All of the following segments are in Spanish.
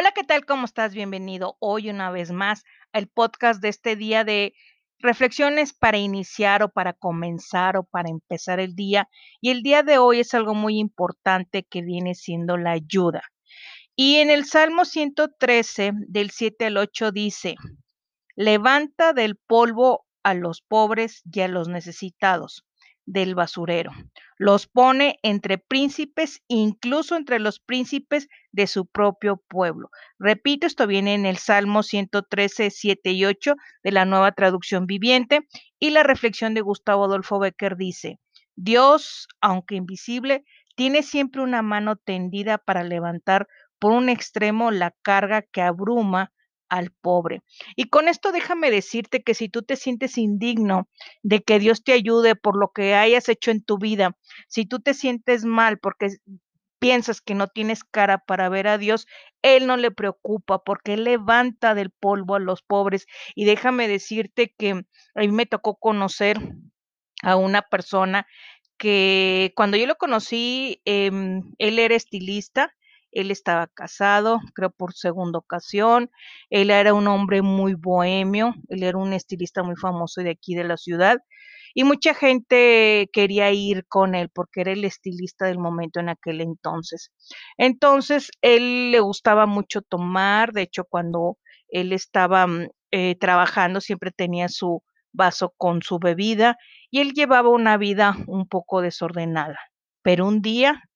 Hola, ¿qué tal? ¿Cómo estás? Bienvenido hoy una vez más al podcast de este día de reflexiones para iniciar o para comenzar o para empezar el día. Y el día de hoy es algo muy importante que viene siendo la ayuda. Y en el Salmo 113, del 7 al 8 dice, levanta del polvo a los pobres y a los necesitados del basurero. Los pone entre príncipes, incluso entre los príncipes de su propio pueblo. Repito, esto viene en el Salmo 113, 7 y 8 de la nueva traducción viviente. Y la reflexión de Gustavo Adolfo Becker dice, Dios, aunque invisible, tiene siempre una mano tendida para levantar por un extremo la carga que abruma al pobre. Y con esto déjame decirte que si tú te sientes indigno de que Dios te ayude por lo que hayas hecho en tu vida, si tú te sientes mal porque piensas que no tienes cara para ver a Dios, Él no le preocupa porque Él levanta del polvo a los pobres. Y déjame decirte que a mí me tocó conocer a una persona que cuando yo lo conocí, em, él era estilista él estaba casado, creo por segunda ocasión. Él era un hombre muy bohemio, él era un estilista muy famoso de aquí de la ciudad. Y mucha gente quería ir con él porque era el estilista del momento en aquel entonces. Entonces, él le gustaba mucho tomar. De hecho, cuando él estaba mm, eh, trabajando, siempre tenía su vaso con su bebida y él llevaba una vida un poco desordenada. Pero un día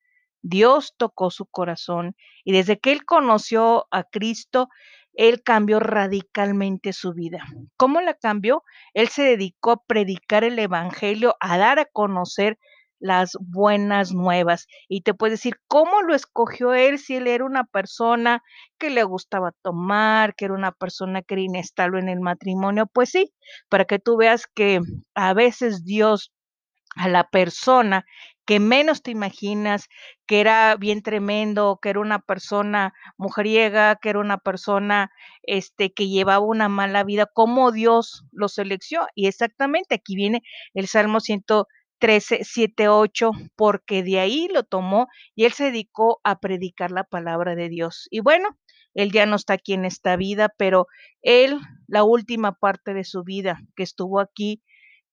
Dios tocó su corazón y desde que él conoció a Cristo, él cambió radicalmente su vida. ¿Cómo la cambió? Él se dedicó a predicar el Evangelio, a dar a conocer las buenas nuevas. Y te puedes decir, ¿cómo lo escogió él si él era una persona que le gustaba tomar, que era una persona que era inestable en el matrimonio? Pues sí, para que tú veas que a veces Dios a la persona que menos te imaginas, que era bien tremendo, que era una persona mujeriega, que era una persona este que llevaba una mala vida, cómo Dios lo seleccionó. Y exactamente aquí viene el Salmo 113, 7, 8, porque de ahí lo tomó y él se dedicó a predicar la palabra de Dios. Y bueno, él ya no está aquí en esta vida, pero él, la última parte de su vida que estuvo aquí,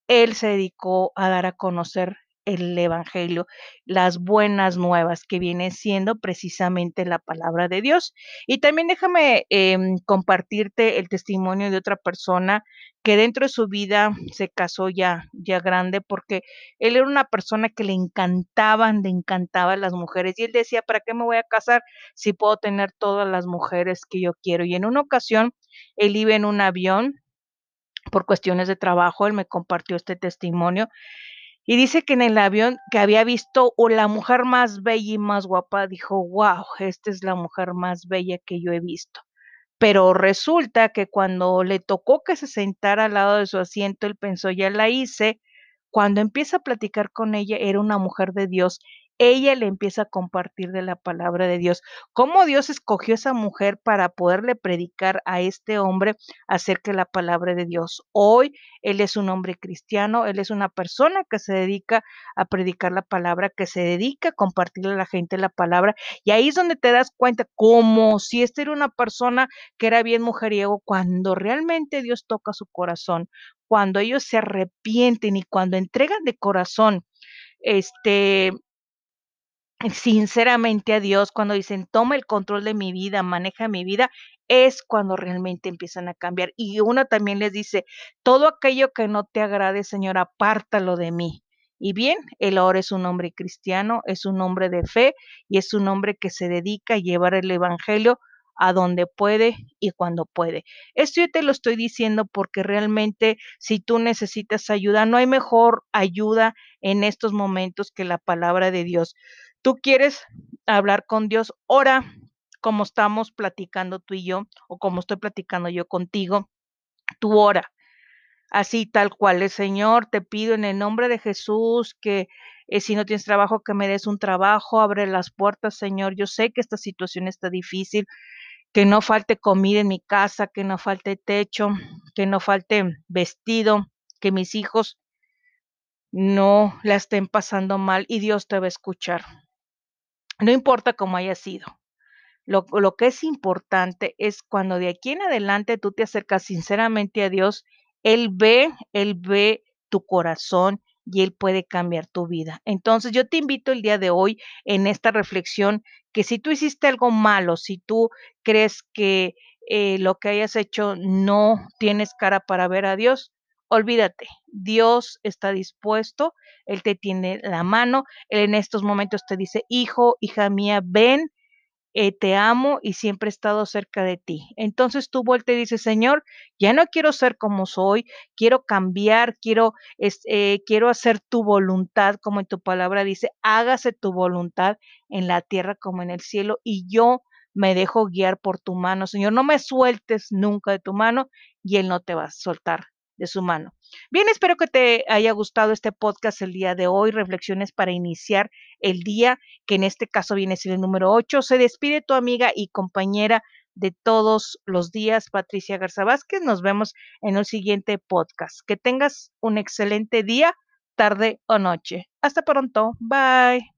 él se dedicó a dar a conocer el Evangelio, las buenas nuevas que viene siendo precisamente la palabra de Dios. Y también déjame em, compartirte el testimonio de otra persona que dentro de su vida se casó ya, ya grande, porque él era una persona que le encantaban, le encantaban las mujeres. Y él decía, ¿para qué me voy a casar si puedo tener todas las mujeres que yo quiero? Y en una ocasión, él iba en un avión por cuestiones de trabajo, él me compartió este testimonio y dice que en el avión que había visto o la mujer más bella y más guapa, dijo, wow, esta es la mujer más bella que yo he visto. Pero resulta que cuando le tocó que se sentara al lado de su asiento, él pensó, ya la hice. Cuando empieza a platicar con ella, era una mujer de Dios ella le empieza a compartir de la palabra de Dios. Cómo Dios escogió a esa mujer para poderle predicar a este hombre acerca de la palabra de Dios. Hoy él es un hombre cristiano, él es una persona que se dedica a predicar la palabra, que se dedica a compartirle a la gente la palabra. Y ahí es donde te das cuenta, como si esta era una persona que era bien mujeriego, cuando realmente Dios toca su corazón, cuando ellos se arrepienten y cuando entregan de corazón este sinceramente a Dios, cuando dicen, toma el control de mi vida, maneja mi vida, es cuando realmente empiezan a cambiar. Y uno también les dice, todo aquello que no te agrade, Señor, apártalo de mí. Y bien, él ahora es un hombre cristiano, es un hombre de fe y es un hombre que se dedica a llevar el Evangelio a donde puede y cuando puede. Esto yo te lo estoy diciendo porque realmente si tú necesitas ayuda, no hay mejor ayuda en estos momentos que la palabra de Dios tú quieres hablar con Dios, ora como estamos platicando tú y yo, o como estoy platicando yo contigo, tú ora. Así tal cual, el Señor, te pido en el nombre de Jesús que eh, si no tienes trabajo, que me des un trabajo, abre las puertas, Señor. Yo sé que esta situación está difícil, que no falte comida en mi casa, que no falte techo, que no falte vestido, que mis hijos no la estén pasando mal y Dios te va a escuchar. No importa cómo haya sido. Lo, que es importante es cuando de aquí en adelante tú te acercas sinceramente a Dios, Él ve, Él ve tu corazón y Él puede cambiar tu vida. Entonces yo te invito el día de hoy en esta reflexión que si tú hiciste algo malo, si tú crees que eh, lo que hayas hecho no tienes cara para ver a Dios, olvídate, Dios está dispuesto, Él te tiene la mano, Él en estos momentos te dice, hijo, hija mía, ven, eh, te amo y siempre he estado cerca de ti. Entonces tú vuelta y dices, Señor, ya no quiero ser como soy, quiero cambiar, quiero, eh, quiero hacer tu voluntad, como en tu palabra dice, hágase tu voluntad en la tierra como en el cielo y yo me dejo guiar por tu mano. Señor, no me sueltes nunca de tu mano y Él no te va a soltar de su mano. Bien, espero que te haya gustado este podcast el día de hoy, reflexiones para iniciar el día, que en este caso viene ser el número 8. Se despide tu amiga y compañera de todos los días, Patricia Garza Vázquez. Nos vemos en el siguiente podcast. Que tengas un excelente día, tarde o noche. Hasta pronto. Bye.